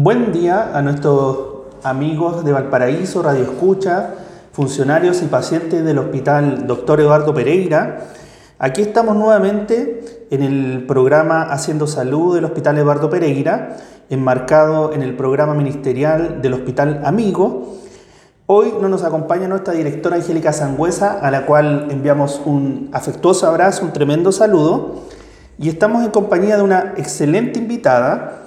Buen día a nuestros amigos de Valparaíso, Radio Escucha, funcionarios y pacientes del Hospital Dr. Eduardo Pereira. Aquí estamos nuevamente en el programa Haciendo Salud del Hospital Eduardo Pereira, enmarcado en el programa ministerial del Hospital Amigo. Hoy no nos acompaña nuestra directora Angélica Sangüesa, a la cual enviamos un afectuoso abrazo, un tremendo saludo. Y estamos en compañía de una excelente invitada,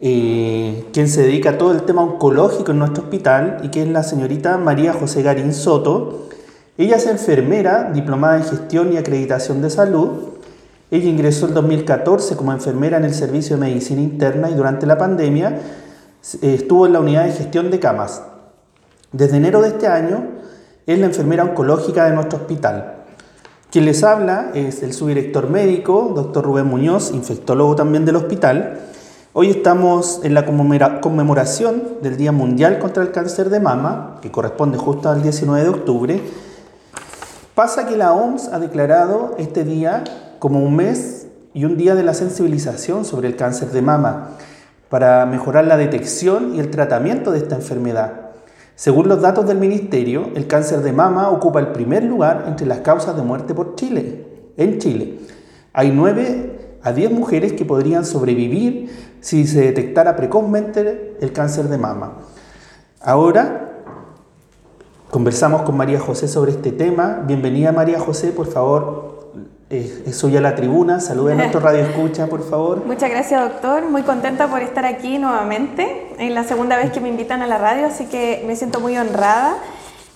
eh, quien se dedica a todo el tema oncológico en nuestro hospital y que es la señorita María José Garín Soto. Ella es enfermera, diplomada en gestión y acreditación de salud. Ella ingresó en 2014 como enfermera en el Servicio de Medicina Interna y durante la pandemia eh, estuvo en la unidad de gestión de camas. Desde enero de este año es la enfermera oncológica de nuestro hospital. Quien les habla es el subdirector médico, doctor Rubén Muñoz, infectólogo también del hospital, Hoy estamos en la conmemoración del Día Mundial contra el Cáncer de Mama, que corresponde justo al 19 de octubre. Pasa que la OMS ha declarado este día como un mes y un día de la sensibilización sobre el cáncer de mama para mejorar la detección y el tratamiento de esta enfermedad. Según los datos del Ministerio, el cáncer de mama ocupa el primer lugar entre las causas de muerte por Chile. En Chile hay 9 a 10 mujeres que podrían sobrevivir si se detectara precozmente el cáncer de mama. Ahora conversamos con María José sobre este tema. Bienvenida María José, por favor. Eh, soy a la tribuna, salude a nuestro radio escucha, por favor. Muchas gracias, doctor. Muy contenta por estar aquí nuevamente. Es la segunda vez que me invitan a la radio, así que me siento muy honrada.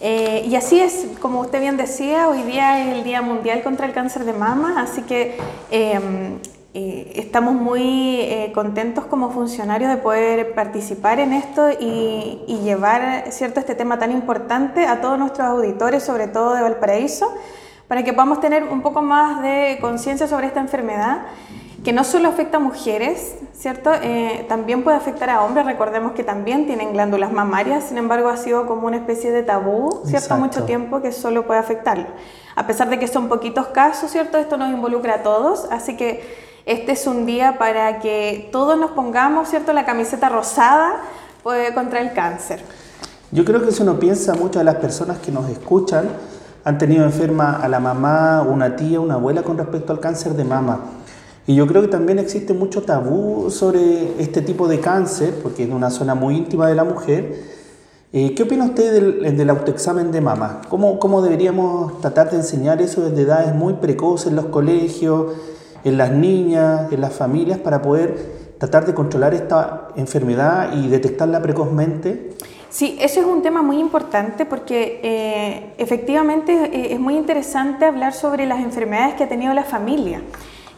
Eh, y así es, como usted bien decía, hoy día es el Día Mundial contra el Cáncer de Mama, así que em, eh, estamos muy eh, contentos como funcionarios de poder participar en esto y, llevar cierto este tema tan importante a todos nuestros auditores, sobre todo de Valparaíso, para que podamos tener un poco más de conciencia sobre esta enfermedad que no solo afecta a mujeres, ¿cierto? Eh, también puede afectar a hombres, recordemos que también tienen glándulas mamarias, sin embargo ha sido como una especie de tabú, ¿cierto? Mucho tiempo que solo puede afectarlo. A pesar de que son poquitos casos, ¿cierto? Esto nos involucra a todos, así que este es un día para que todos nos pongamos, ¿cierto?, la camiseta rosada pues, contra el cáncer. Yo creo que si uno piensa mucho a las personas que nos escuchan, han tenido enferma a la mamá, una tía, una abuela con respecto al cáncer de mama. Y yo creo que también existe mucho tabú sobre este tipo de cáncer, porque es una zona muy íntima de la mujer. Eh, ¿Qué opina usted del, del autoexamen de mama? ¿Cómo, ¿Cómo, deberíamos tratar de enseñar eso desde edades muy precoces en los colegios? En las niñas, en las familias, para poder tratar de controlar esta enfermedad y detectarla precozmente? Sí, eso es un tema muy importante porque eh, efectivamente eh, es muy interesante hablar sobre las enfermedades que ha tenido la familia.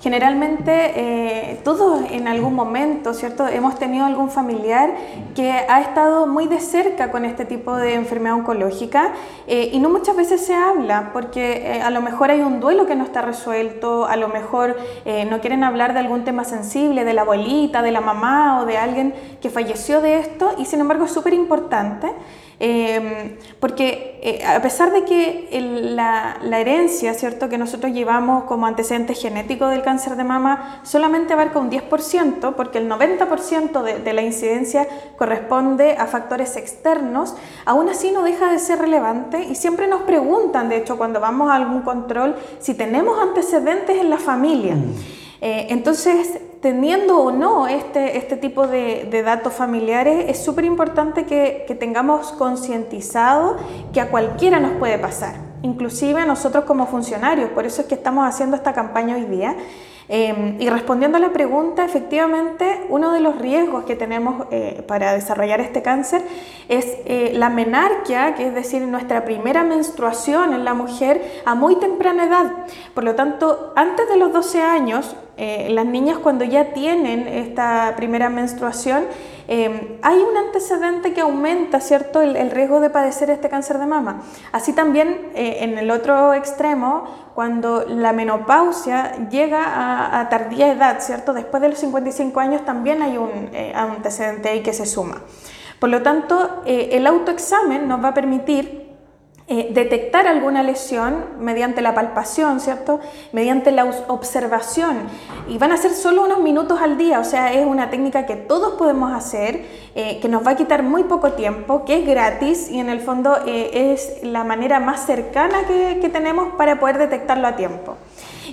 Generalmente eh, todos en algún momento, ¿cierto? Hemos tenido algún familiar que ha estado muy de cerca con este tipo de enfermedad oncológica eh, y no muchas veces se habla porque eh, a lo mejor hay un duelo que no está resuelto, a lo mejor no quieren hablar de algún tema sensible, de la abuelita, de la mamá o de alguien que falleció de esto y sin embargo es súper importante. Em, porque eh, a pesar de que la, herencia, ¿cierto?, que nosotros llevamos como antecedente genético del cáncer de mama solamente abarca un 10%, porque el 90% de, de la incidencia corresponde a factores externos, aún así no deja de ser relevante y siempre nos preguntan, de hecho, cuando vamos a algún control, si tenemos antecedentes en la familia. Mm. Eh, entonces, teniendo o no este, este tipo de, datos familiares, es súper importante que, que tengamos concientizado que a cualquiera nos puede pasar, inclusive a nosotros como funcionarios. Por eso es que estamos haciendo esta campaña hoy día. Em, y respondiendo a la pregunta, efectivamente, uno de los riesgos que tenemos eh, para desarrollar este cáncer es eh, la menarquia, que es decir, nuestra primera menstruación en la mujer a muy temprana edad. Por lo tanto, antes de los 12 años, eh, las niñas cuando ya tienen esta primera menstruación, em, hay un antecedente que aumenta ¿cierto? El, riesgo de padecer este cáncer de mama. Así también en el otro extremo, cuando la menopausia llega a, tardía edad, ¿cierto? Después de los 55 años también hay un eh, antecedente ahí que se suma. Por lo tanto, eh, el autoexamen nos va a permitir eh, detectar alguna lesión mediante la palpación, ¿cierto? Mediante la observación. Y van a ser solo unos minutos al día, o sea, es una técnica que todos podemos hacer, eh, que nos va a quitar muy poco tiempo, que es gratis y en el fondo eh, es la manera más cercana que, tenemos para poder detectarlo a tiempo.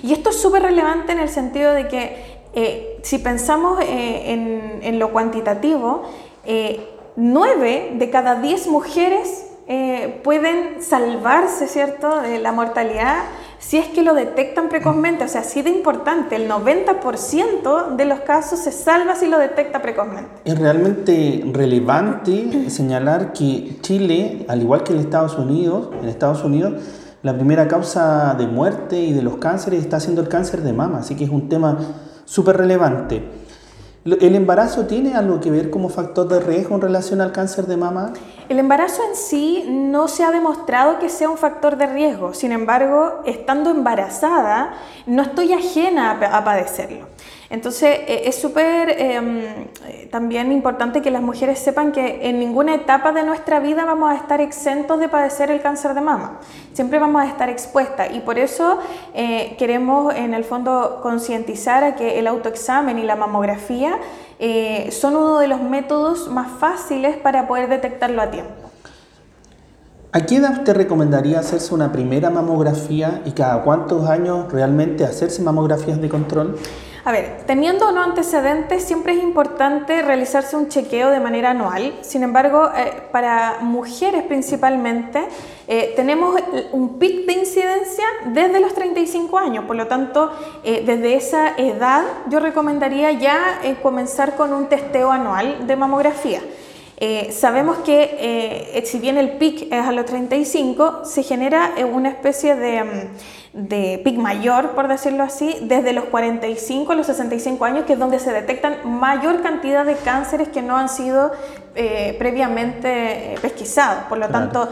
Y esto es súper relevante en el sentido de que si pensamos en, en, lo cuantitativo, 9 de cada 10 mujeres eh, pueden salvarse, ¿cierto?, de la mortalidad si es que lo detectan precozmente. O sea, así de importante, el 90% de los casos se salva si lo detecta precozmente. Es realmente relevante señalar que Chile, al igual que en Estados Unidos, en Estados Unidos, la primera causa de muerte y de los cánceres está siendo el cáncer de mama, así que es un tema súper relevante. ¿El embarazo tiene algo que ver como factor de riesgo en relación al cáncer de mama? El embarazo en sí no se ha demostrado que sea un factor de riesgo, sin embargo, estando embarazada, no estoy ajena a, padecerlo. Entonces, eh, es súper em, también importante que las mujeres sepan que en ninguna etapa de nuestra vida vamos a estar exentos de padecer el cáncer de mama. Siempre vamos a estar expuestas y por eso eh, queremos en el fondo concientizar a que el autoexamen y la mamografía eh, son uno de los métodos más fáciles para poder detectarlo a tiempo. ¿A qué edad te recomendaría hacerse una primera mamografía y cada cuántos años realmente hacerse mamografías de control? A ver, teniendo o no antecedentes, siempre es importante realizarse un chequeo de manera anual. Sin embargo, eh, para mujeres principalmente, eh, tenemos un pic de incidencia desde los 35 años. Por lo tanto, eh, desde esa edad, yo recomendaría ya comenzar con un testeo anual de mamografía. Sabemos que si bien el PIC es a los 35, se genera una especie de, mm, de PIC mayor, por decirlo así, desde los 45 a los 65 años, que es donde se detectan mayor cantidad de cánceres que no han sido previamente pesquisados. Por lo tanto,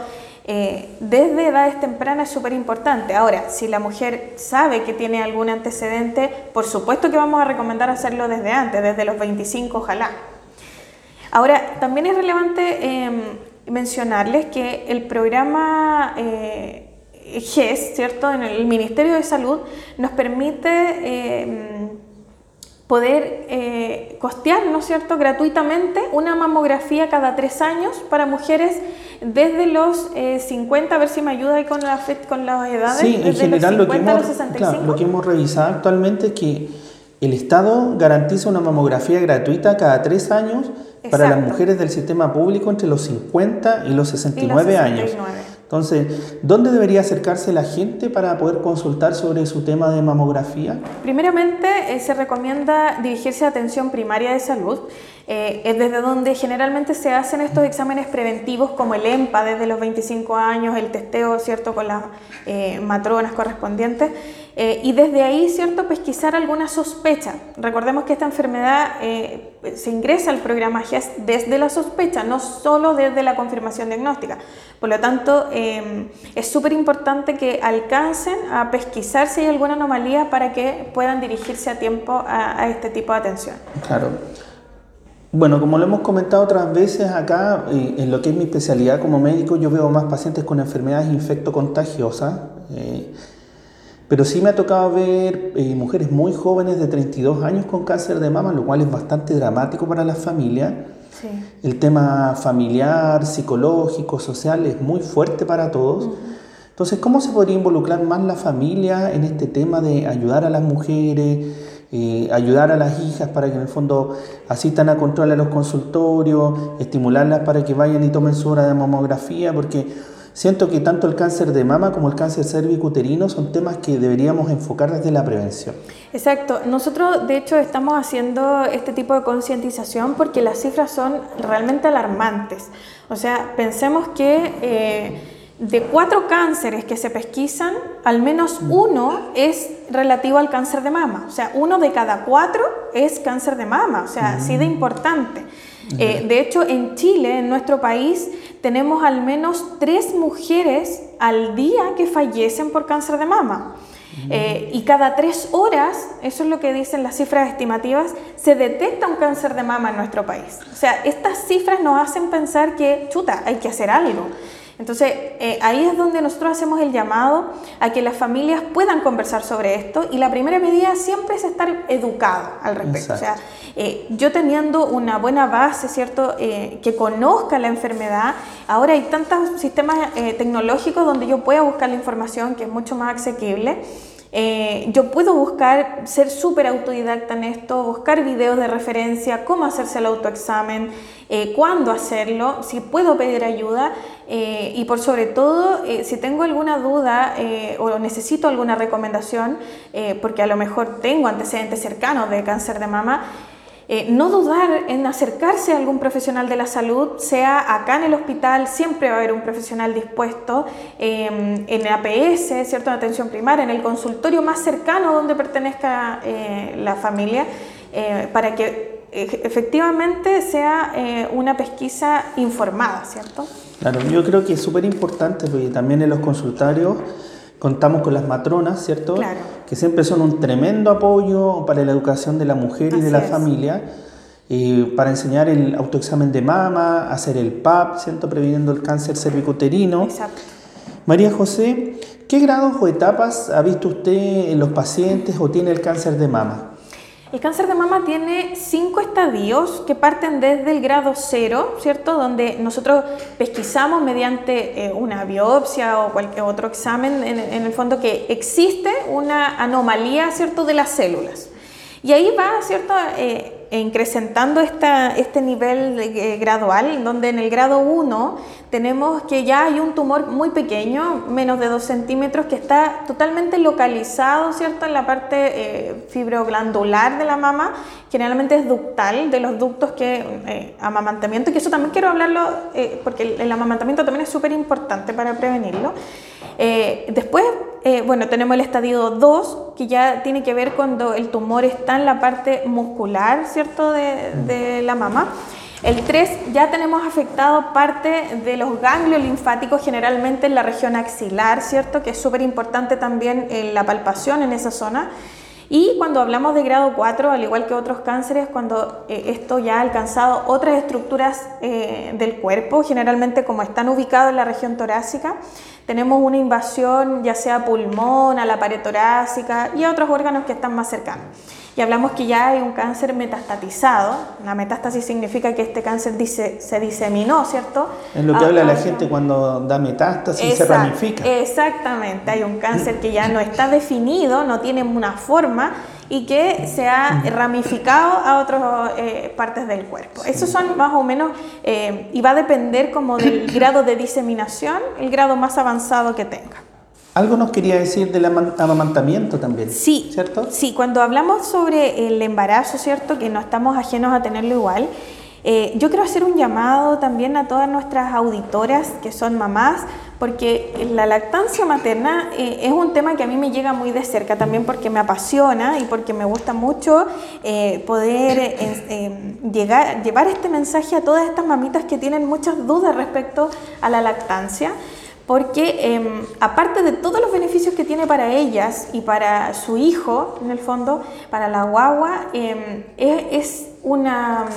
desde edades tempranas es súper importante. Ahora, si la mujer sabe que tiene algún antecedente, por supuesto que vamos a recomendar hacerlo desde antes, desde los 25 ojalá. Ahora, también es relevante em, mencionarles que el programa eh, GES, ¿cierto?, en el Ministerio de Salud, nos permite em, poder eh, costear, ¿no es cierto?, gratuitamente una mamografía cada tres años para mujeres desde los 50, eh, a ver si me ayuda ahí con, la, con las edades. Sí, en general lo, que hemos, lo que hemos revisado actualmente es que el Estado garantiza una mamografía gratuita cada tres años para las mujeres del sistema público entre los 50 y los 69, años. Entonces, ¿dónde debería acercarse la gente para poder consultar sobre su tema de mamografía? Primeramente, eh, se recomienda dirigirse a atención primaria de salud. Eh, es desde donde generalmente se hacen estos exámenes preventivos como el EMPA desde los 25 años, el testeo cierto con las eh, matronas correspondientes y desde ahí cierto pesquisar alguna sospecha. Recordemos que esta enfermedad se ingresa al programa GES desde la sospecha, no solo desde la confirmación diagnóstica. Por lo tanto, Em, es súper importante que alcancen a pesquisar si hay alguna anomalía para que puedan dirigirse a tiempo a, este tipo de atención. Claro. Bueno, como lo hemos comentado otras veces acá, eh, en lo que es mi especialidad como médico, yo veo más pacientes con enfermedades infectocontagiosas, eh, pero sí me ha tocado ver eh, mujeres muy jóvenes de 32 años con cáncer de mama, lo cual es bastante dramático para las familias. El tema familiar, psicológico, social es muy fuerte para todos. Entonces, ¿cómo se podría involucrar más la familia en este tema de ayudar a las mujeres, eh, ayudar a las hijas para que en el fondo asistan a control a los consultorios, estimularlas para que vayan y tomen su hora de mamografía? Porque Siento que tanto el cáncer de mama como el cáncer cervicuterino son temas que deberíamos enfocar desde la prevención. Exacto. Nosotros, de hecho, estamos haciendo este tipo de concientización porque las cifras son realmente alarmantes. O sea, pensemos que eh, de cuatro cánceres que se pesquisan, al menos uno es relativo al cáncer de mama. O sea, uno de cada cuatro es cáncer de mama. O sea, así de mm. importante. Eh, de hecho, en Chile, en nuestro país, tenemos al menos tres mujeres al día que fallecen por cáncer de mama. Eh, y cada tres horas, eso es lo que dicen las cifras estimativas, se detecta un cáncer de mama en nuestro país. O sea, estas cifras nos hacen pensar que, chuta, hay que hacer algo. Entonces, eh, ahí es donde nosotros hacemos el llamado a que las familias puedan conversar sobre esto y la primera medida siempre es estar educado al respecto. O sea, eh, yo teniendo una buena base, ¿cierto?, eh, que conozca la enfermedad, ahora hay tantos sistemas tecnológicos donde yo pueda buscar la información que es mucho más asequible. Eh, yo puedo buscar, ser súper autodidacta en esto, buscar videos de referencia, cómo hacerse el autoexamen, eh, cuándo hacerlo, si puedo pedir ayuda eh, y por sobre todo, si tengo alguna duda o necesito alguna recomendación, porque a lo mejor tengo antecedentes cercanos de cáncer de mama, eh, no dudar en acercarse a algún profesional de la salud, sea acá en el hospital, siempre va a haber un profesional dispuesto, em, en APS, ¿cierto? en atención primaria, en el consultorio más cercano donde pertenezca eh, la familia, eh, para que efectivamente sea una pesquisa informada, ¿cierto? Claro, yo creo que es súper importante porque también en los consultorios contamos con las matronas, ¿cierto? Claro. Que siempre son un tremendo apoyo para la educación de la mujer y de la familia, eh, para enseñar el autoexamen de mama, hacer el PAP, ¿cierto? Previniendo el cáncer cervicuterino. Exacto. María José, ¿qué grados o etapas ha visto usted en los pacientes o tiene el cáncer de mama? El cáncer de mama tiene cinco estadios que parten desde el grado cero, ¿cierto? Donde nosotros pesquisamos mediante eh, una biopsia o cualquier otro examen, en, el fondo que existe una anomalía, ¿cierto? De las células. Y ahí va, ¿cierto? Eh, incrementando esta, este nivel eh, gradual, donde en el grado 1 tenemos que ya hay un tumor muy pequeño, menos de 2 centímetros, que está totalmente localizado, ¿cierto?, en la parte eh, fibroglandular de la mama, generalmente es ductal, de los ductos que eh, amamantamiento, que eso también quiero hablarlo, eh, porque el, amamantamiento también es súper importante para prevenirlo. Después, bueno, tenemos el estadio 2, que ya tiene que ver cuando el tumor está en la parte muscular, ¿cierto?, de, de la mama. El 3 ya tenemos afectado parte de los ganglios linfáticos generalmente en la región axilar, ¿cierto? Que es súper importante también en la palpación en esa zona. Y cuando hablamos de grado 4, al igual que otros cánceres, cuando eh, esto ya ha alcanzado otras estructuras eh, del cuerpo, generalmente como están ubicados en la región torácica, tenemos una invasión ya sea pulmón, a la pared torácica y a otros órganos que están más cercanos y hablamos que ya hay un cáncer metastatizado. La metástasis significa que este cáncer dice, se diseminó, ¿cierto? Es lo que habla la gente cuando da metástasis y se ramifica. Exactamente, hay un cáncer que ya no está definido, no tiene una forma y que se ha ramificado a otras eh, partes del cuerpo. Esos son más o menos, eh, y va a depender como del grado de diseminación, el grado más avanzado que tenga. Algo nos quería decir del amamantamiento también. Sí, ¿cierto? Sí, cuando hablamos sobre el embarazo, ¿cierto? Que no estamos ajenos a tenerlo igual. Eh, yo quiero hacer un llamado también a todas nuestras auditoras que son mamás, porque la lactancia materna eh, es un tema que a mí me llega muy de cerca también porque me apasiona y porque me gusta mucho eh, poder llegar, llevar este mensaje a todas estas mamitas que tienen muchas dudas respecto a la lactancia porque em, aparte de todos los beneficios que tiene para ellas y para su hijo, en el fondo, para la guagua, em, es, una,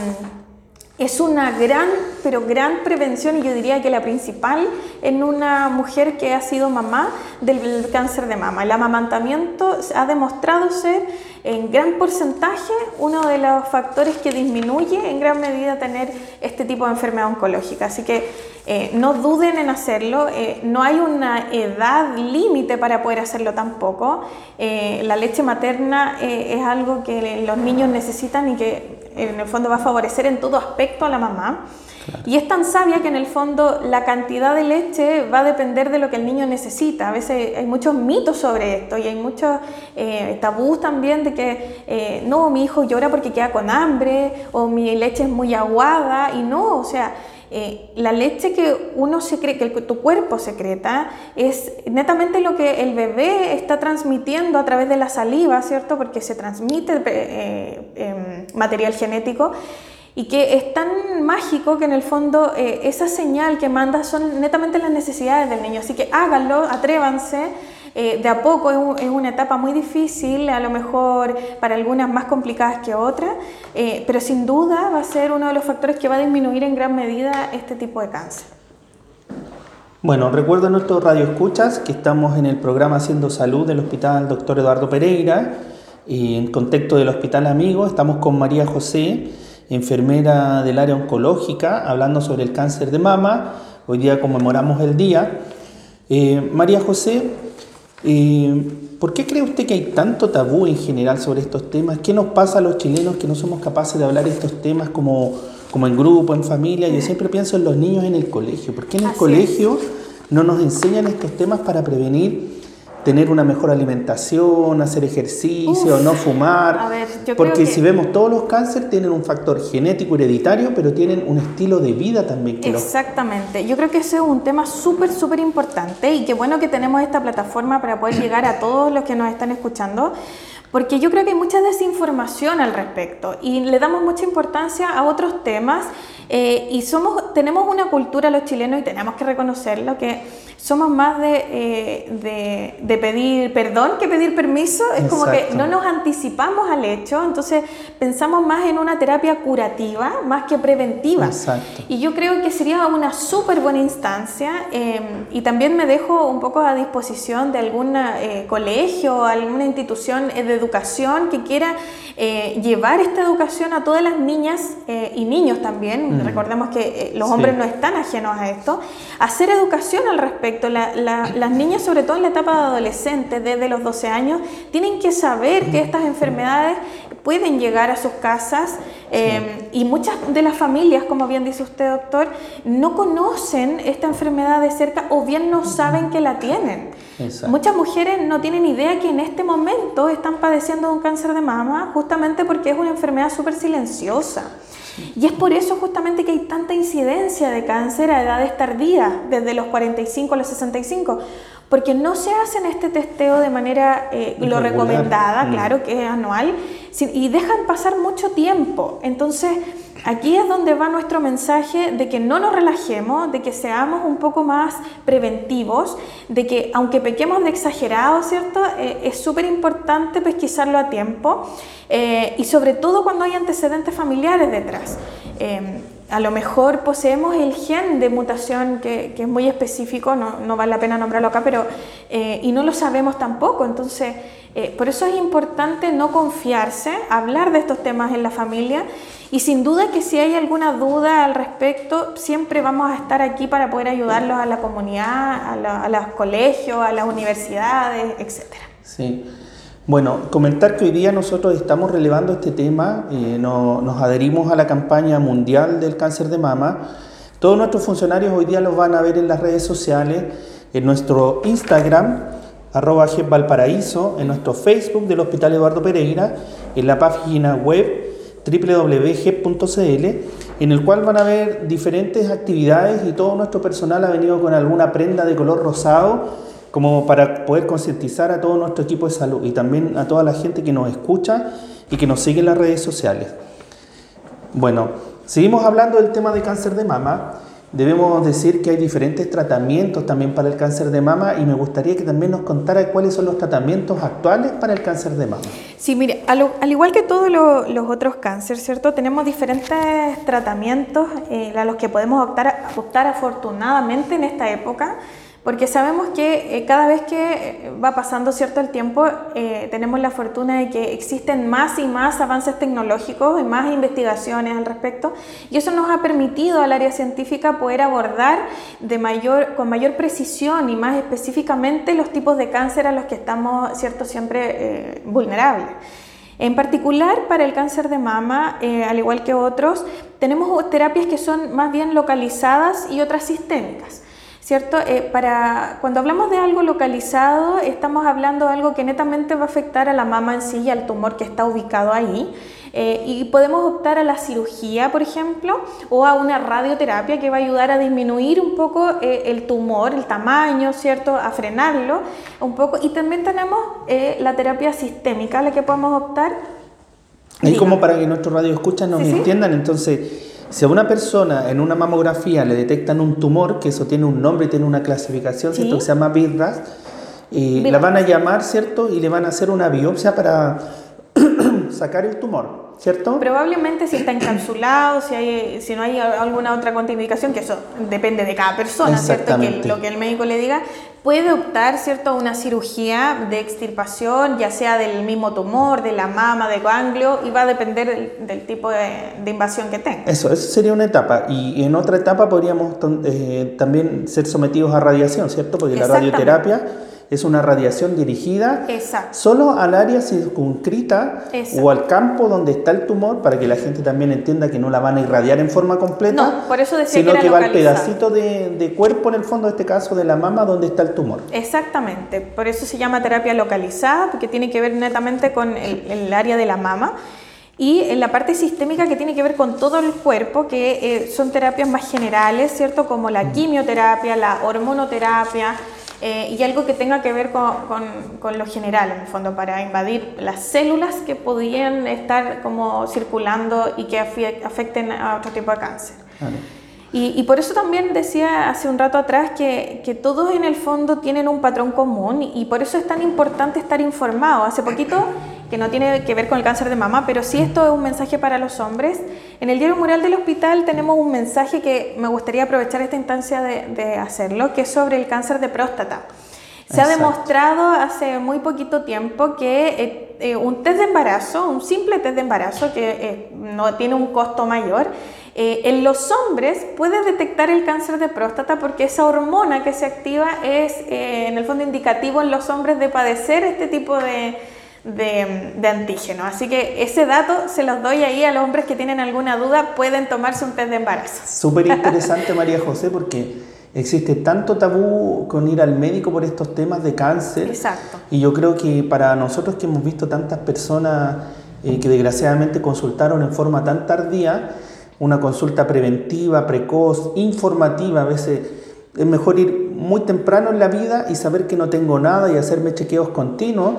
es una gran, pero gran prevención y yo diría que la principal en una mujer que ha sido mamá del cáncer de mama. El amamantamiento ha demostrado ser en gran porcentaje uno de los factores que disminuye en gran medida tener este tipo de enfermedad oncológica. Así que eh, no duden en hacerlo, eh, no hay una edad límite para poder hacerlo tampoco. Eh, la leche materna es algo que los niños necesitan y que en el fondo va a favorecer en todo aspecto a la mamá. Y es tan sabia que en el fondo la cantidad de leche va a depender de lo que el niño necesita. A veces hay muchos mitos sobre esto y hay muchos eh, tabús también de que eh, no, mi hijo llora porque queda con hambre o mi leche es muy aguada y no, o sea, eh, la leche que uno se cree, que tu cuerpo secreta, es netamente lo que el bebé está transmitiendo a través de la saliva, ¿cierto? Porque se transmite em, material genético y que es tan mágico que en el fondo eh, esa señal que manda son netamente las necesidades del niño. Así que háganlo, atrévanse. Eh, de a poco es, una etapa muy difícil, a lo mejor para algunas más complicadas que otras, eh, pero sin duda va a ser uno de los factores que va a disminuir en gran medida este tipo de cáncer. Bueno, recuerdo a nuestros radioescuchas que estamos en el programa Haciendo Salud del Hospital Dr. Eduardo Pereira y en contexto del Hospital Amigo estamos con María José, enfermera del área oncológica, hablando sobre el cáncer de mama. Hoy día conmemoramos el día. Eh, María José, eh, ¿por qué cree usted que hay tanto tabú en general sobre estos temas? ¿Qué nos pasa a los chilenos que no somos capaces de hablar de estos temas como como en grupo, en familia. Yo siempre pienso en los niños en el colegio. ¿Por qué en el colegio no nos enseñan estos temas para prevenir tener una mejor alimentación, hacer ejercicio, no fumar? Porque si vemos todos los cánceres tienen un factor genético hereditario, pero tienen un estilo de vida también. Que Exactamente. Yo creo que ese es un tema súper, súper importante y qué bueno que tenemos esta plataforma para poder llegar a todos los que nos están escuchando porque yo creo que hay mucha desinformación al respecto y le damos mucha importancia a otros temas eh, y somos, tenemos una cultura los chilenos y tenemos que reconocerlo que somos más de, eh, de, pedir perdón que pedir permiso, es como que no nos anticipamos al hecho, entonces pensamos más en una terapia curativa más que preventiva. Exacto. Y yo creo que sería una súper buena instancia em, y también me dejo un poco a disposición de algún eh, colegio, alguna institución de educación que quiera eh, llevar esta educación a todas las niñas y niños también, mm. recordemos que los hombres no están ajenos a esto, hacer educación al respecto las niñas, sobre todo en la etapa de adolescente, desde los 12 años, tienen que saber que estas enfermedades pueden llegar a sus casas eh, y muchas de las familias, como bien dice usted, doctor, no conocen esta enfermedad de cerca o bien no saben que la tienen. Muchas mujeres no tienen idea que en este momento están padeciendo de un cáncer de mama justamente porque es una enfermedad súper silenciosa. Y es por eso justamente que hay tanta incidencia de cáncer a edades tardías, desde los 45 a los 65, porque no se hacen este testeo de manera eh, lo recomendada, mm. claro que es anual, y dejan pasar mucho tiempo. Entonces, aquí es donde va nuestro mensaje de que no nos relajemos, de que seamos un poco más preventivos, de que aunque pequemos de exagerado, ¿cierto? Eh, es súper importante pesquisarlo a tiempo eh, y sobre todo cuando hay antecedentes familiares detrás. Em, a lo mejor poseemos el gen de mutación que, es muy específico, no, vale la pena nombrarlo acá, pero eh, y no lo sabemos tampoco. Entonces, eh, por eso es importante no confiarse, hablar de estos temas en la familia y sin duda que si hay alguna duda al respecto, siempre vamos a estar aquí para poder ayudarlos a la comunidad, a, a los colegios, a las universidades, etcétera. Sí. Bueno, comentar que hoy día nosotros estamos relevando este tema, eh, nos adherimos a la campaña mundial del cáncer de mama. Todos nuestros funcionarios hoy día los van a ver en las redes sociales, en nuestro Instagram, arroba Valparaíso, en nuestro Facebook del Hospital Eduardo Pereira, en la página web www.gep.cl, en el cual van a ver diferentes actividades y todo nuestro personal ha venido con alguna prenda de color rosado como para poder concientizar a todo nuestro equipo de salud y también a toda la gente que nos escucha y que nos sigue en las redes sociales. Bueno, seguimos hablando del tema de cáncer de mama. Debemos decir que hay diferentes tratamientos también para el cáncer de mama y me gustaría que también nos contara cuáles son los tratamientos actuales para el cáncer de mama. Sí, mire, al, igual que todos los otros cánceres, ¿cierto? Tenemos diferentes tratamientos eh, a los que podemos optar, optar afortunadamente en esta época porque sabemos que eh, cada vez que eh, va pasando cierto el tiempo, eh, tenemos la fortuna de que existen más y más avances tecnológicos y más investigaciones al respecto, y eso nos ha permitido al área científica poder abordar de mayor, con mayor precisión y más específicamente los tipos de cáncer a los que estamos cierto, siempre vulnerables. En particular, para el cáncer de mama, al igual que otros, tenemos terapias que son más bien localizadas y otras sistémicas. ¿Cierto? Eh, para, cuando hablamos de algo localizado, estamos hablando de algo que netamente va a afectar a la mama en sí y al tumor que está ubicado ahí. Eh, y podemos optar a la cirugía, por ejemplo, o a una radioterapia que va a ayudar a disminuir un poco eh, el tumor, el tamaño, ¿cierto? A frenarlo un poco. Y también tenemos la terapia sistémica a la que podemos optar. Y como para que nuestros radioescuchas nos entiendan, entonces si a una persona en una mamografía le detectan un tumor, que eso tiene un nombre, tiene una clasificación, ¿cierto? Que se llama BIRRAS, y la van a llamar, ¿cierto? Y le van a hacer una biopsia para sacar el tumor. ¿cierto? Probablemente si está encapsulado, si, hay, si no hay alguna otra contraindicación, que eso depende de cada persona, ¿cierto? Que lo que el médico le diga, puede optar, ¿cierto?, a una cirugía de extirpación, ya sea del mismo tumor, de la mama, de ganglio, y va a depender del, tipo de, invasión que tenga. Eso, eso sería una etapa. Y en otra etapa podríamos eh, también ser sometidos a radiación, ¿cierto? Porque la radioterapia es una radiación dirigida solo al área circunscrita o al campo donde está el tumor para que la gente también entienda que no la van a irradiar en forma completa, no, por eso decía sino que, va al pedacito de, cuerpo en el fondo, en este caso de la mama, donde está el tumor. Exactamente, por eso se llama terapia localizada, porque tiene que ver netamente con el, área de la mama. Y en la parte sistémica que tiene que ver con todo el cuerpo, que eh, son terapias más generales, ¿cierto? Como la quimioterapia, la hormonoterapia, eh, y algo que tenga que ver con, con, lo general, en el fondo, para invadir las células que podían estar como circulando y que afecten a otro tipo de cáncer. Y, y, por eso también decía hace un rato atrás que, que, todos en el fondo tienen un patrón común y por eso es tan importante estar informado. Hace poquito que no tiene que ver con el cáncer de mama, pero sí esto es un mensaje para los hombres. En el Diario Mural del Hospital tenemos un mensaje que me gustaría aprovechar esta instancia de, hacerlo, que es sobre el cáncer de próstata. Se ha demostrado hace muy poquito tiempo que eh, eh, un test de embarazo, un simple test de embarazo que eh, no tiene un costo mayor, en los hombres puede detectar el cáncer de próstata porque esa hormona que se activa es en el fondo indicativo en los hombres de padecer este tipo de, de, antígeno. Así que ese dato se los doy ahí a los hombres que tienen alguna duda, pueden tomarse un test de embarazo. Súper interesante María José porque existe tanto tabú con ir al médico por estos temas de cáncer. Exacto. Y yo creo que para nosotros que hemos visto tantas personas eh, que desgraciadamente consultaron en forma tan tardía, una consulta preventiva, precoz, informativa, a veces es mejor ir muy temprano en la vida y saber que no tengo nada y hacerme chequeos continuos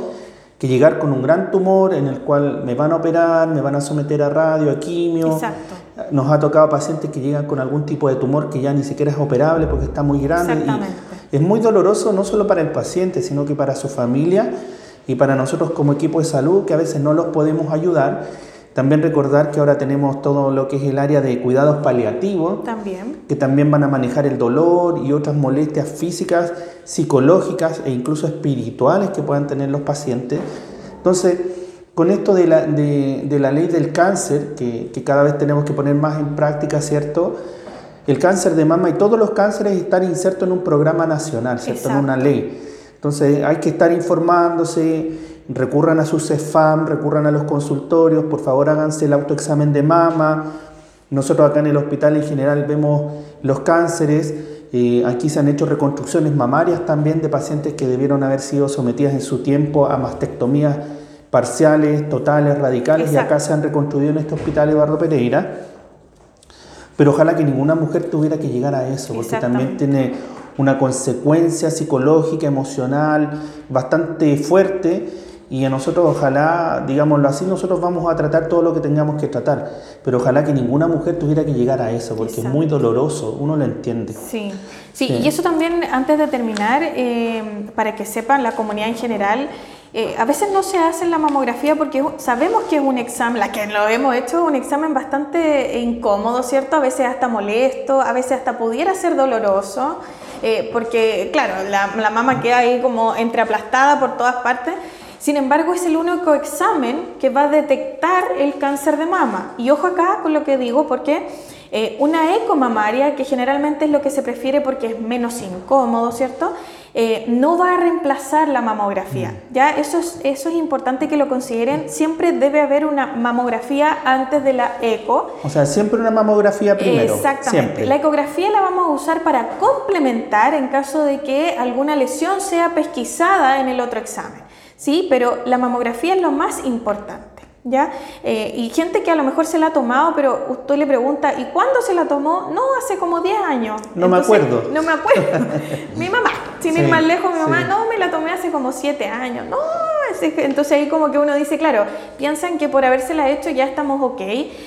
que llegar con un gran tumor en el cual me van a operar, me van a someter a radio, a quimio. Exacto. Nos ha tocado pacientes que llegan con algún tipo de tumor que ya ni siquiera es operable porque está muy grande. Exactamente. es muy doloroso no solo para el paciente, sino que para su familia y para nosotros como equipo de salud, que a veces no los podemos ayudar también recordar que ahora tenemos todo lo que es el área de cuidados paliativos, también. que también van a manejar el dolor y otras molestias físicas, psicológicas e incluso espirituales que puedan tener los pacientes. Entonces, con esto de la, de, la ley del cáncer, que, que, cada vez tenemos que poner más en práctica, ¿cierto? El cáncer de mama y todos los cánceres están insertos en un programa nacional, ¿cierto? En una ley. Entonces hay que estar informándose, recurran a su CEFAM, recurran a los consultorios, por favor háganse el autoexamen de mama. Nosotros acá en el hospital en general vemos los cánceres, eh, aquí se han hecho reconstrucciones mamarias también de pacientes que debieron haber sido sometidas en su tiempo a mastectomías parciales, totales, radicales, y acá se han reconstruido en este hospital Eduardo Pereira. Pero ojalá que ninguna mujer tuviera que llegar a eso, porque también tiene una consecuencia psicológica, emocional, bastante fuerte y a nosotros ojalá, digámoslo así, nosotros vamos a tratar todo lo que tengamos que tratar, pero ojalá que ninguna mujer tuviera que llegar a eso, porque es muy doloroso, uno lo entiende. Sí, sí, y eso también, antes de terminar, eh, para que sepan la comunidad en general, eh, a veces no se hace la mamografía porque sabemos que es un examen, la que lo hemos hecho, un examen bastante incómodo, ¿cierto? A veces hasta molesto, a veces hasta pudiera ser doloroso, eh, porque claro, la, la mama queda ahí como entreaplastada por todas partes. Sin embargo, es el único examen que va a detectar el cáncer de mama. Y ojo acá con lo que digo, porque eh, una eco mamaria, que generalmente es lo que se prefiere porque es menos incómodo, ¿cierto? Eh, no va a reemplazar la mamografía. Mm. ¿ya? Eso, es, eso es importante que lo consideren. Siempre debe haber una mamografía antes de la eco. O sea, siempre una mamografía primero. Exactamente. La ecografía la vamos a usar para complementar en caso de que alguna lesión sea pesquisada en el otro examen. ¿Sí? Pero la mamografía es lo más importante. ¿Ya? Eh, y gente que a lo mejor se la ha tomado, pero usted le pregunta, ¿y cuándo se la tomó? No, hace como 10 años. No me acuerdo. No me acuerdo. mi mamá, sin ir más lejos, mi mamá, no, me la tomé hace como 7 años. No, entonces ahí como que uno dice, claro, piensan que por habérsela hecho ya estamos ok.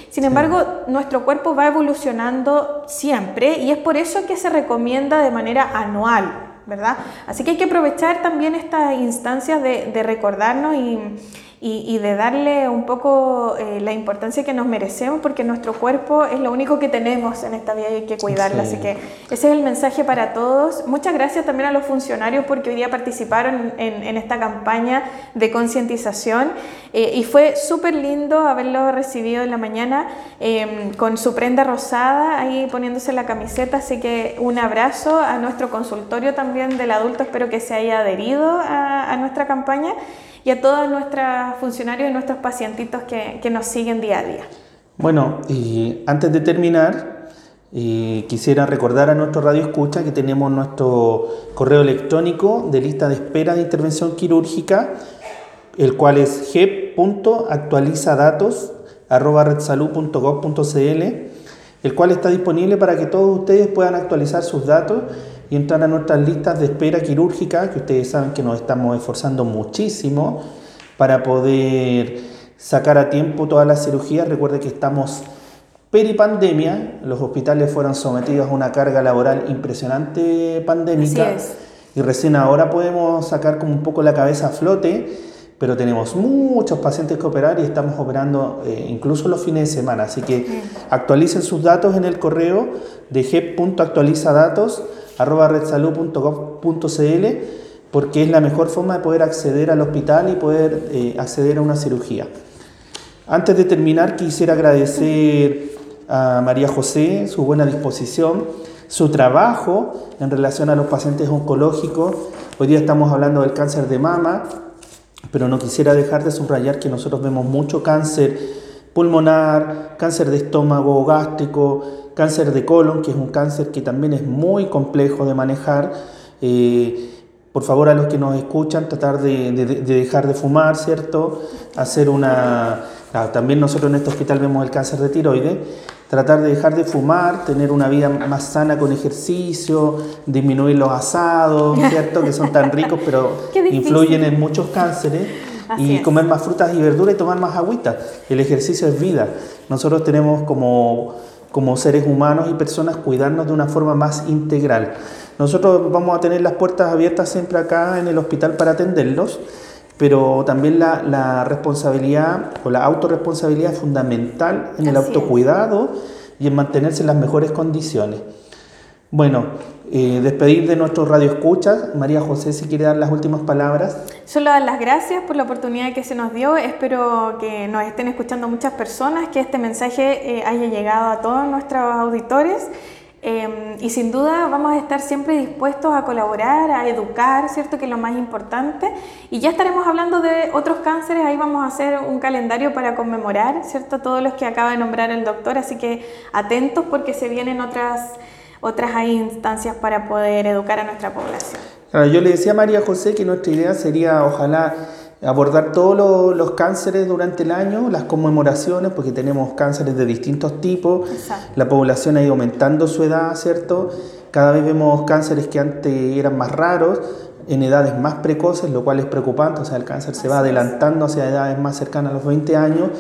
Sin embargo, nuestro cuerpo va evolucionando siempre y es por eso que se recomienda de manera anual. ¿Verdad? Así que hay que aprovechar también estas instancias de, recordarnos y, y, de darle un poco eh, la importancia que nos merecemos, porque nuestro cuerpo es lo único que tenemos en esta vida y hay que cuidarlo. Así que ese es el mensaje para todos. Muchas gracias también a los funcionarios porque hoy día participaron en, esta campaña de concientización eh, y fue súper lindo haberlo recibido en la mañana em, con su prenda rosada, ahí poniéndose la camiseta. Así que un abrazo a nuestro consultorio también del adulto, espero que se haya adherido a, a nuestra campaña y a todos nuestros funcionarios y nuestros pacientitos que, que nos siguen día a día. Bueno, y antes de terminar, quisiera recordar a nuestro radio escucha que tenemos nuestro correo electrónico de lista de espera de intervención quirúrgica, el cual es gep.actualizadatos.redsalud.gov.cl, el cual está disponible para que todos ustedes puedan actualizar sus datos y entrar a nuestras listas de espera quirúrgica, que ustedes saben que nos estamos esforzando muchísimo para poder sacar a tiempo todas las cirugías. Recuerde que estamos peripandemia, los hospitales fueron sometidos a una carga laboral impresionante pandémica y recién ahora podemos sacar como un poco la cabeza a flote, pero tenemos muchos pacientes que operar y estamos operando eh, incluso los fines de semana, así que actualicen sus datos en el correo de g.actualizadatos arroba redsalud.gov.cl porque es la mejor forma de poder acceder al hospital y poder eh, acceder a una cirugía. Antes de terminar, quisiera agradecer a María José su buena disposición, su trabajo en relación a los pacientes oncológicos. Hoy día estamos hablando del cáncer de mama, pero no quisiera dejar de subrayar que nosotros vemos mucho cáncer pulmonar, cáncer de estómago, gástrico, cáncer de colon, que es un cáncer que también es muy complejo de manejar. Eh, por favor, a los que nos escuchan, tratar de, dejar de fumar, ¿cierto? Hacer una... también nosotros en este hospital vemos el cáncer de tiroides. Tratar de dejar de fumar, tener una vida más sana con ejercicio, disminuir los asados, ¿cierto? Que son tan ricos, pero influyen en muchos cánceres. Y comer más frutas y verduras y tomar más agüita. El ejercicio es vida. Nosotros tenemos como como seres humanos y personas cuidarnos de una forma más integral. Nosotros vamos a tener las puertas abiertas siempre acá en el hospital para atenderlos, pero también la, responsabilidad o la autorresponsabilidad es fundamental en el autocuidado y en mantenerse en las mejores condiciones. Bueno, eh, despedir de nuestros radioescuchas. María José, si quiere dar las últimas palabras. Solo dar las gracias por la oportunidad que se nos dio. Espero que nos estén escuchando muchas personas, que este mensaje eh, haya llegado a todos nuestros auditores. Em, y sin duda vamos a estar siempre dispuestos a colaborar, a educar, ¿cierto? Que es lo más importante. Y ya estaremos hablando de otros cánceres, ahí vamos a hacer un calendario para conmemorar, ¿cierto? Todos los que acaba de nombrar el doctor, así que atentos porque se vienen otras otras hay instancias para poder educar a nuestra población. yo le decía a María José que nuestra idea sería, ojalá, abordar todos los, cánceres durante el año, las conmemoraciones, porque tenemos cánceres de distintos tipos, la población ha ido aumentando su edad, ¿cierto? Cada vez vemos cánceres que antes eran más raros, en edades más precoces, lo cual es preocupante, o sea, el cáncer se va adelantando hacia edades más cercanas a los 20 años,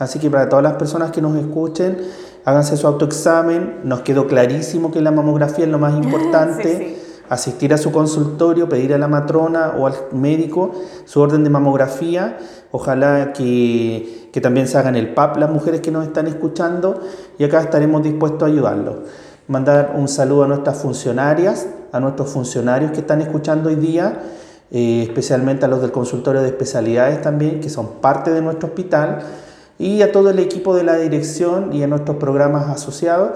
así que para todas las personas que nos escuchen, háganse su autoexamen, nos quedó clarísimo que la mamografía es lo más importante. Asistir a su consultorio, pedir a la matrona o al médico su orden de mamografía. Ojalá que, que también se hagan el PAP las mujeres que nos están escuchando y acá estaremos dispuestos a ayudarlos. Mandar un saludo a nuestras funcionarias, a nuestros funcionarios que están escuchando hoy día, eh, especialmente a los del consultorio de especialidades también, que son parte de nuestro hospital y a todo el equipo de la dirección y a nuestros programas asociados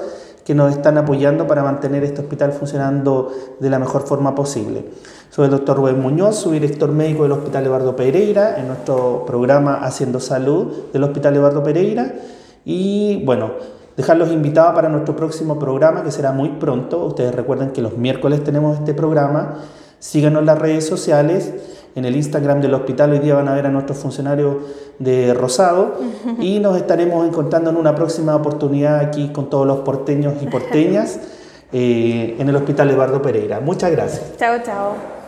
que nos están apoyando para mantener este hospital funcionando de la mejor forma posible. Soy el doctor Rubén Muñoz, soy director médico del Hospital Eduardo Pereira, en nuestro programa Haciendo Salud del Hospital Eduardo Pereira. Y bueno, dejarlos invitados para nuestro próximo programa que será muy pronto. Ustedes recuerden que los miércoles tenemos este programa. Síganos en las redes sociales en el Instagram del hospital. Hoy día van a ver a nuestros funcionarios de Rosado y nos estaremos encontrando en una próxima oportunidad aquí con todos los porteños y porteñas eh, en el Hospital Eduardo Pereira. Muchas gracias. Chao, chao.